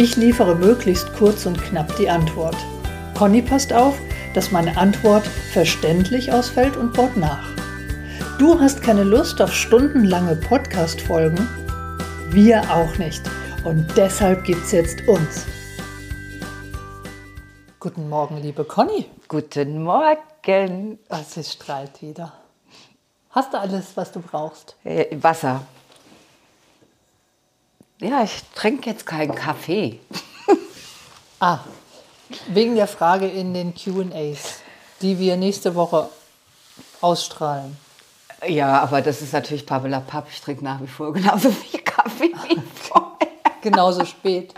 Ich liefere möglichst kurz und knapp die Antwort. Conny passt auf, dass meine Antwort verständlich ausfällt und baut nach. Du hast keine Lust auf stundenlange Podcast-Folgen? Wir auch nicht. Und deshalb gibt's jetzt uns. Guten Morgen, liebe Conny. Guten Morgen. Sie strahlt wieder. Hast du alles, was du brauchst? Äh, Wasser. Ja, ich trinke jetzt keinen Kaffee. Ah, wegen der Frage in den QAs, die wir nächste Woche ausstrahlen. Ja, aber das ist natürlich Papp. Ich trinke nach wie vor genauso viel Kaffee wie vorher. Genauso spät.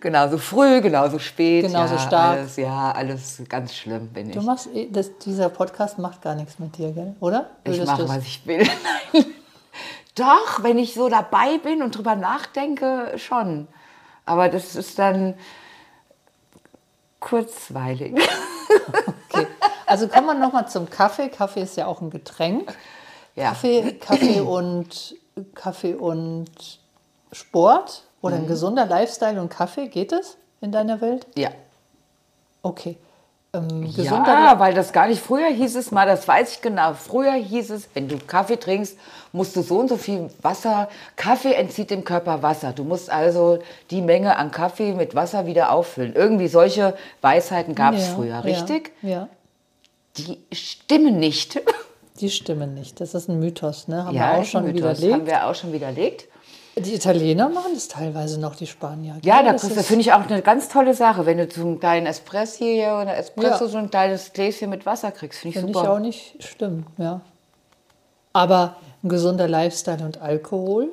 Genauso früh, genauso spät. Genauso ja, stark. Alles, ja, alles ganz schlimm bin ich. Du machst, eh- das, dieser Podcast macht gar nichts mit dir, gell? oder? ich Würdest mache, du's- was ich will. Doch, wenn ich so dabei bin und drüber nachdenke, schon. Aber das ist dann kurzweilig. Okay. Also kommen wir nochmal zum Kaffee. Kaffee ist ja auch ein Getränk. Ja. Kaffee, Kaffee und Kaffee und Sport oder Mhm. ein gesunder Lifestyle und Kaffee, geht es in deiner Welt? Ja. Okay. Ähm, gesunder Ja, weil das gar nicht, früher hieß es mal, das weiß ich genau, früher hieß es, wenn du Kaffee trinkst, musst du so und so viel Wasser, Kaffee entzieht dem Körper Wasser. Du musst also die Menge an Kaffee mit Wasser wieder auffüllen. Irgendwie solche Weisheiten gab es Ja, früher, richtig? Ja, ja, Die stimmen nicht. die stimmen nicht. Das ist ein Mythos, ne? Haben ja, wir auch schon Mythos. widerlegt. Haben wir auch schon widerlegt. Die Italiener machen das teilweise noch, die Spanier. Ja, da das das finde ich auch eine ganz tolle Sache, wenn du zum kleinen Espresso hier oder Espresso Ja. so ein kleines Gläschen mit Wasser kriegst. Finde ich Finde ich super. auch nicht schlimm, ja. Aber ein gesunder Lifestyle und Alkohol,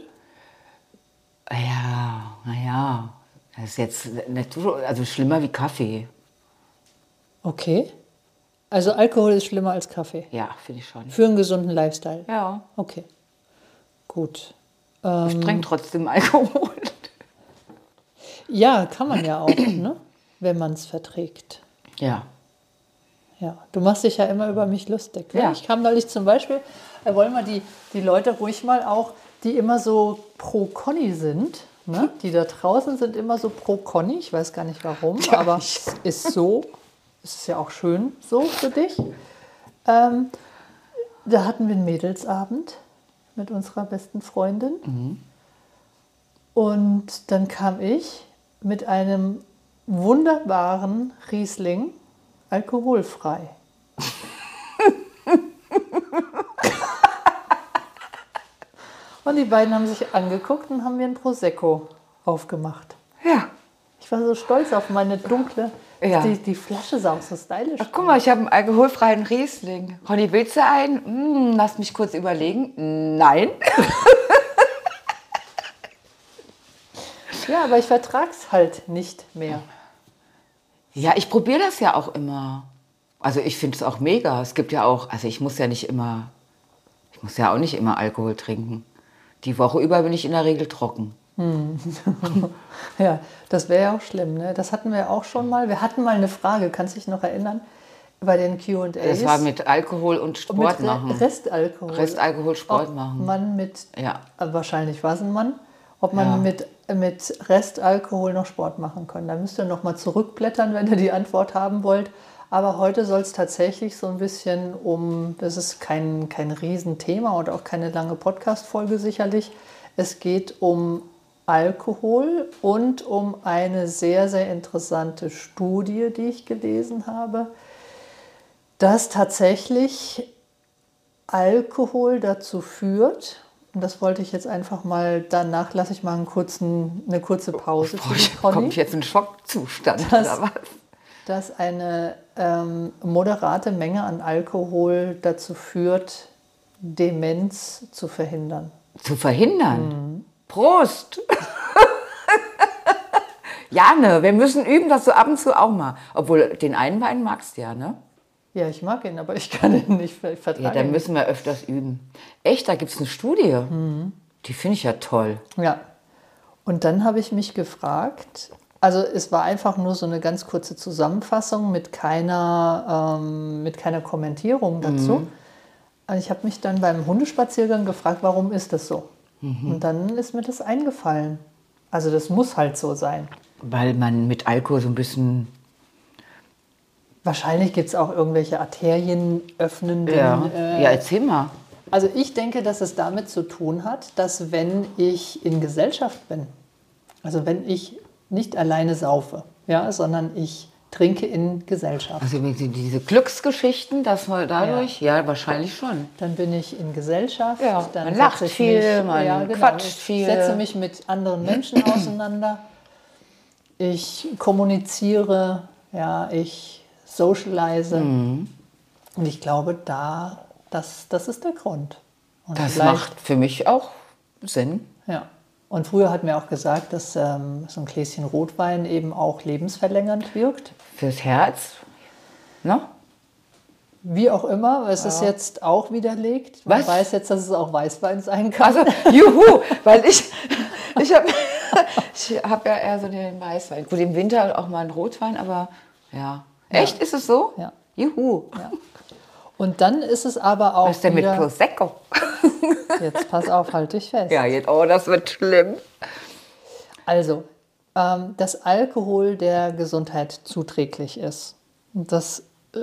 Ja, naja, das ist jetzt nicht so, also schlimmer wie Kaffee. okay. Also Alkohol ist schlimmer als Kaffee. Ja, finde ich schon. Für einen gesunden Lifestyle. Ja, Okay. Gut. Ich trinke trotzdem Alkohol. Ja, kann man ja auch, ne? wenn man es verträgt. Ja. Ja, du machst dich ja immer über mich lustig. Ne? Ja. Ich kam neulich zum Beispiel, wir wollen mal die, die Leute ruhig mal auch, die immer so pro Conny sind, ne? die da draußen sind immer so pro Conny. Ich weiß gar nicht warum, Ja, aber es ist so. Es ist ja auch schön so für dich. Ähm, da hatten wir einen Mädelsabend mit unserer besten Freundin. Und dann kam ich mit einem wunderbaren Riesling, alkoholfrei. und die beiden haben sich angeguckt und haben mir ein Prosecco aufgemacht. Ja. Ich war so stolz auf meine dunkle. Ja. Die, die Flasche sah auch so stylisch Ach, guck mal, ich habe einen alkoholfreien Riesling. Conny, willst du einen? Hm, lass mich kurz überlegen. Nein. Ja, aber ich vertrag's halt nicht mehr. Ja, ich probiere das ja auch immer. Also ich finde es auch mega. Es gibt ja auch, also ich muss ja nicht immer, ich muss ja auch nicht immer Alkohol trinken. Die Woche über bin ich in der Regel trocken. Ja, das wäre ja auch schlimm. Ne? Das hatten wir auch schon mal. Wir hatten mal eine Frage, kannst du dich noch erinnern? Bei den QAs. Das war mit Alkohol und Sport Re- machen. Restalkohol. Restalkohol, Sport Ob machen. man mit, Ja. äh, wahrscheinlich war es ein Mann, ob man Ja. mit, mit Restalkohol noch Sport machen kann. Da müsst ihr noch mal zurückblättern, wenn ihr die Antwort haben wollt. Aber heute soll es tatsächlich so ein bisschen um, das ist kein, kein Riesenthema und auch keine lange Podcast-Folge sicherlich. Es geht um Alkohol und um eine sehr, sehr interessante Studie, die ich gelesen habe, dass tatsächlich Alkohol dazu führt, und das wollte ich jetzt einfach mal, danach lasse ich mal einen kurzen, eine kurze Pause für die Kommt jetzt ein Schockzustand Das- oder was? dass eine ähm, moderate Menge an Alkohol dazu führt, Demenz zu verhindern. Zu verhindern. Mhm. Prost! Ja, ne, wir müssen üben, dass du ab und zu auch mal. Obwohl, den einen Wein magst du ja, ne? Ja, ich mag ihn, aber ich kann ihn nicht ver- Ja, vertragen. dann müssen wir öfters üben. Echt, da gibt es eine Studie. Die finde ich ja toll. Ja. Und dann habe ich mich gefragt, also es war einfach nur so eine ganz kurze Zusammenfassung mit keiner, ähm, mit keiner Kommentierung dazu. Also ich habe mich dann beim Hundespaziergang gefragt, warum ist das so? Und dann ist mir das eingefallen. Also das muss halt so sein. Weil man mit Alkohol so ein bisschen. Wahrscheinlich gibt es auch irgendwelche Arterien öffnenden. Ja, Äh, ja erzähl mal. Also ich denke, dass es damit zu tun hat, dass wenn ich in Gesellschaft bin, also wenn ich nicht alleine saufe, ja, sondern ich trinke in Gesellschaft, Also diese Glücksgeschichten, dass man dadurch. Ja, wahrscheinlich schon. dann bin ich in Gesellschaft, Ja, dann man lacht ich viel, mich, man ja, genau, quatscht ich viel. setze mich mit anderen Menschen auseinander, ich kommuniziere, ja, ich socialize Mhm. und ich glaube, da, das, das ist der Grund. Und Das macht für mich auch Sinn. Ja. Und früher hat mir auch gesagt, dass ähm, so ein Gläschen Rotwein eben auch lebensverlängernd wirkt. Fürs Herz. Ne? Wie auch immer, es ist jetzt auch widerlegt. Man Was? weiß jetzt, dass es auch Weißwein sein kann. Also, juhu, weil ich, ich habe ich hab ja eher so den Weißwein. Gut, im Winter auch mal einen Rotwein, aber ja. Echt, ist es so? Ja. Juhu. Und dann ist es aber auch Was ist denn mit Prosecco? jetzt pass auf, halt dich fest. Ja, jetzt, oh, das wird schlimm. Also, ähm, dass Alkohol der Gesundheit zuträglich ist. Das äh,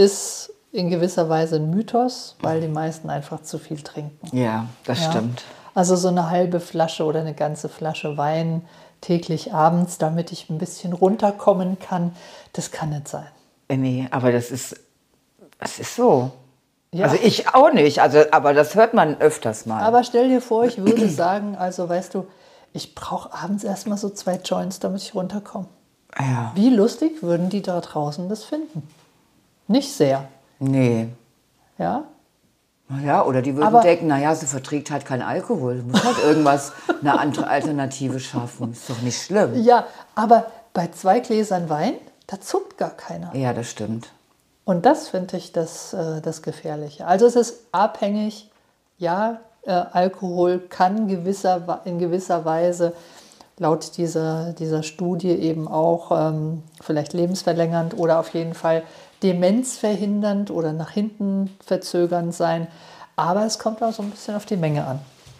ist in gewisser Weise ein Mythos, weil die meisten einfach zu viel trinken. Ja, das Ja. stimmt. Also so eine halbe Flasche oder eine ganze Flasche Wein täglich abends, damit ich ein bisschen runterkommen kann, das kann nicht sein. Äh, Nee, aber das ist, das ist so. Ja. Also ich auch nicht, also, aber das hört man öfters mal. Aber stell dir vor, ich würde sagen, also weißt du, ich brauche abends erstmal so zwei Joints, damit ich runterkomme. ja, Wie lustig würden die da draußen das finden? Nicht sehr, nee. ja? Ja, oder die würden Aber- denken, naja, sie verträgt halt keinen Alkohol. Muss halt irgendwas, eine andere Alternative schaffen. Ist doch nicht schlimm. Ja, aber bei zwei Gläsern Wein, da zuckt gar keiner. Ja, das stimmt. Und das finde ich das, äh, das Gefährliche. Also es ist abhängig, ja, äh, Alkohol kann gewisser, in gewisser Weise laut dieser, dieser Studie eben auch ähm, vielleicht lebensverlängernd oder auf jeden Fall demenzverhindernd oder nach hinten verzögernd sein. Aber es kommt auch so ein bisschen auf die Menge an.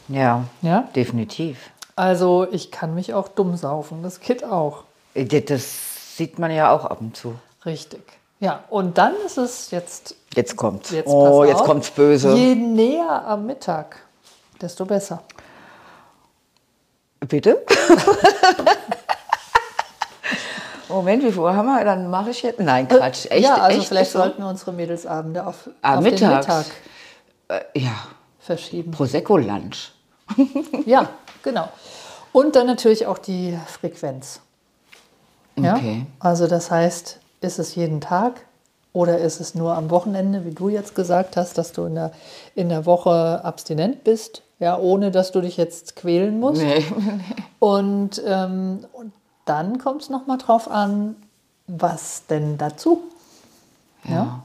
Ja, Ja? definitiv. Also ich kann mich auch dumm saufen, das geht auch. Äh, Das sieht man ja auch ab und zu. Richtig. Ja, und dann ist es jetzt Jetzt kommt's. Jetzt oh, jetzt auf. kommt's böse. Je näher am Mittag, desto besser. Bitte? Moment, wie viel Uhr haben wir? Dann mache ich jetzt. Nein, Quatsch. Echt? Äh, ja, also echt? vielleicht so? sollten wir unsere Mädelsabende auf, Ah, auf mittags. den Mittag Äh, ja, verschieben. Prosecco-Lunch. Ja, genau. Und dann natürlich auch die Frequenz. Ja? Okay. Also das heißt, ist es jeden Tag oder ist es nur am Wochenende, wie du jetzt gesagt hast, dass du in der, in der Woche abstinent bist, ja, ohne dass du dich jetzt quälen musst. Nee. Und, ähm, und dann kommt es nochmal drauf an, was denn dazu? Ja.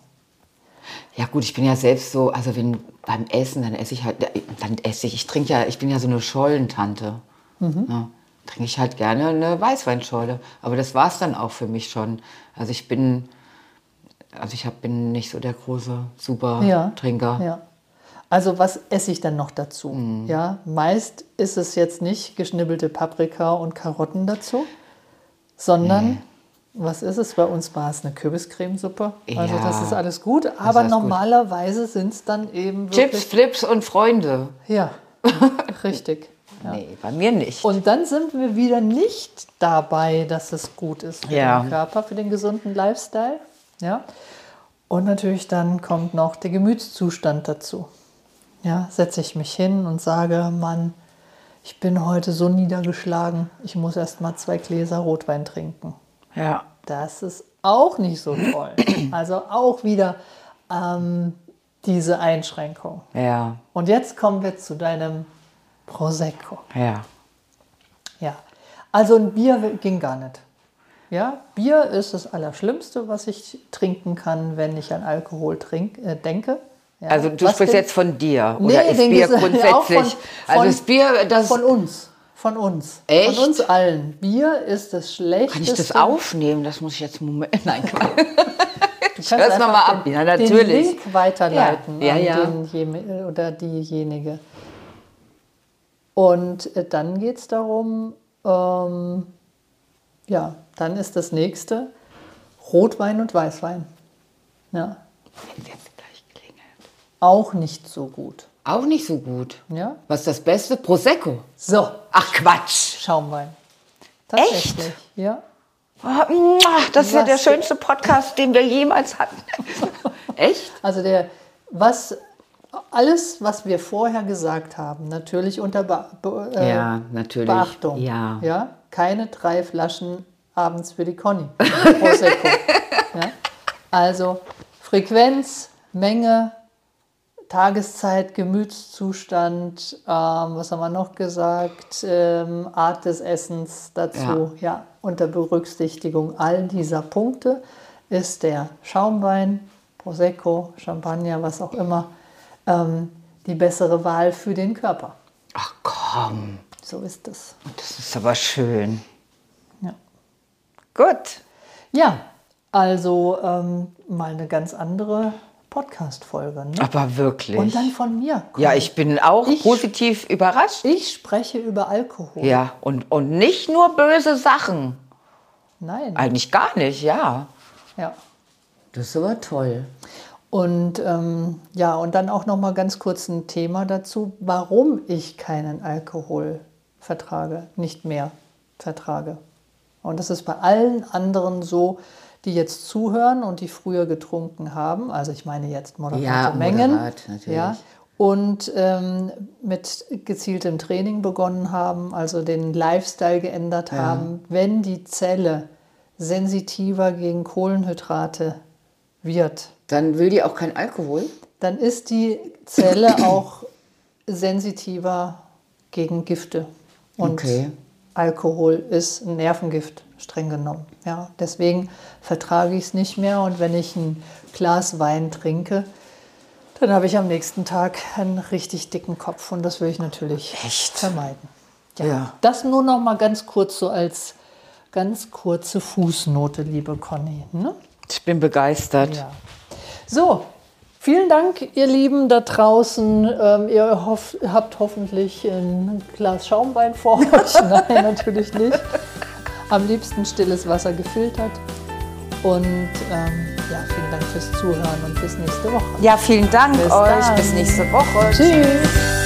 Ja gut, ich bin ja selbst so, also wenn beim Essen, dann esse ich halt, dann esse ich, ich trinke ja, ich bin ja so eine Schollentante. Mhm. Ja, trinke ich halt gerne eine Weißweinscholle. Aber das war es dann auch für mich schon. Also ich bin, also ich hab, bin nicht so der große Super-Trinker. Ja. Also was esse ich dann noch dazu? Mhm. Ja, meist ist es jetzt nicht geschnibbelte Paprika und Karotten dazu, sondern was ist es? Bei uns war es eine Kürbiscremesuppe. Also Ja. das ist alles gut, aber alles normalerweise sind es dann eben Chips. Flips und Freunde. Ja, richtig. Ja. Nee, bei mir nicht. Und dann sind wir wieder nicht dabei, dass es gut ist für Ja. den Körper, für den gesunden Lifestyle. Ja. Und natürlich dann kommt noch der Gemütszustand dazu. Ja, setze ich mich hin und sage, Mann, ich bin heute so niedergeschlagen, ich muss erst mal zwei Gläser Rotwein trinken. ja. Das ist auch nicht so toll. Also auch wieder ähm, diese Einschränkung. Ja, Und jetzt kommen wir zu deinem Prosecco. ja. Ja, Also ein Bier ging gar nicht. Ja, Bier ist das Allerschlimmste, was ich trinken kann, wenn ich an Alkohol trink, äh, denke. Ja. Also du sprichst jetzt von dir Nee, oder ist Bier grundsätzlich? auch von- also von- das Bier, das Von uns. Von uns. Echt? Von uns allen. Bier ist das Schlechteste. kann ich das aufnehmen? Das muss ich jetzt Moment. Nein. Du kannst hör's noch einfach mal ab. Den, Ja, natürlich. Den Link weiterleiten Ja, ja, an ja. Den, oder diejenige. Und äh, dann geht es darum, ähm, ja, dann ist das nächste Rotwein und Weißwein. Ja, Wenn jetzt gleich klingelt. auch nicht so gut. Auch nicht so gut. Ja, Was ist das Beste? Prosecco. so, Ach Quatsch. Schaumwein. Tatsächlich. Ja. Oh, das ist ja der schönste Podcast, den wir jemals hatten. Echt? Also der, was, alles, was wir vorher gesagt haben, natürlich unter Be Be äh, Ja, natürlich. Beachtung. Ja. ja. Keine drei Flaschen abends für die Conny. Prosecco. ja. Also Frequenz, Menge, Tageszeit, Gemütszustand, ähm, was haben wir noch gesagt, ähm, Art des Essens dazu. Ja. unter Berücksichtigung all dieser Punkte ist der Schaumwein, Prosecco, Champagner, was auch immer, ähm, die bessere Wahl für den Körper. Ach komm, So ist es. das ist aber schön. Ja. Gut. Ja, also ähm, mal eine ganz andere Podcast-Folge. Ne? Aber wirklich. Und dann von mir. ja, ich bin auch Ich- positiv überrascht. Ich spreche über Alkohol. Ja, und, und nicht nur böse Sachen. Nein. Eigentlich gar nicht, ja. Ja. Das ist aber toll. Und ähm, ja, und dann auch noch mal ganz kurz ein Thema dazu, warum ich keinen Alkohol vertrage, nicht mehr vertrage. Und das ist bei allen anderen so, die jetzt zuhören und die früher getrunken haben. Also ich meine jetzt moderate Ja, Mengen. moderat, natürlich. Ja, und ähm, mit gezieltem Training begonnen haben, also den Lifestyle geändert haben. Wenn die Zelle sensitiver gegen Kohlenhydrate wird, Dann will die auch kein Alkohol? dann ist die Zelle auch sensitiver gegen Gifte. Und Okay. Alkohol ist ein Nervengift, streng genommen. Ja, deswegen vertrage ich es nicht mehr. Und wenn ich ein Glas Wein trinke, dann habe ich am nächsten Tag einen richtig dicken Kopf. Und das will ich natürlich Echt? vermeiden. Ja. Ja. Das nur noch mal ganz kurz so als ganz kurze Fußnote, liebe Conny. Ne? Ich bin begeistert. Ja. So, vielen Dank, ihr Lieben da draußen. Ähm, ihr hoff, habt hoffentlich ein Glas Schaumwein vor euch. Nein, natürlich nicht. Am liebsten stilles Wasser gefiltert. Und ähm, ja, vielen Dank fürs Zuhören und bis nächste Woche. Ja, vielen Dank Bis euch. dann. Bis nächste Woche. Tschüss.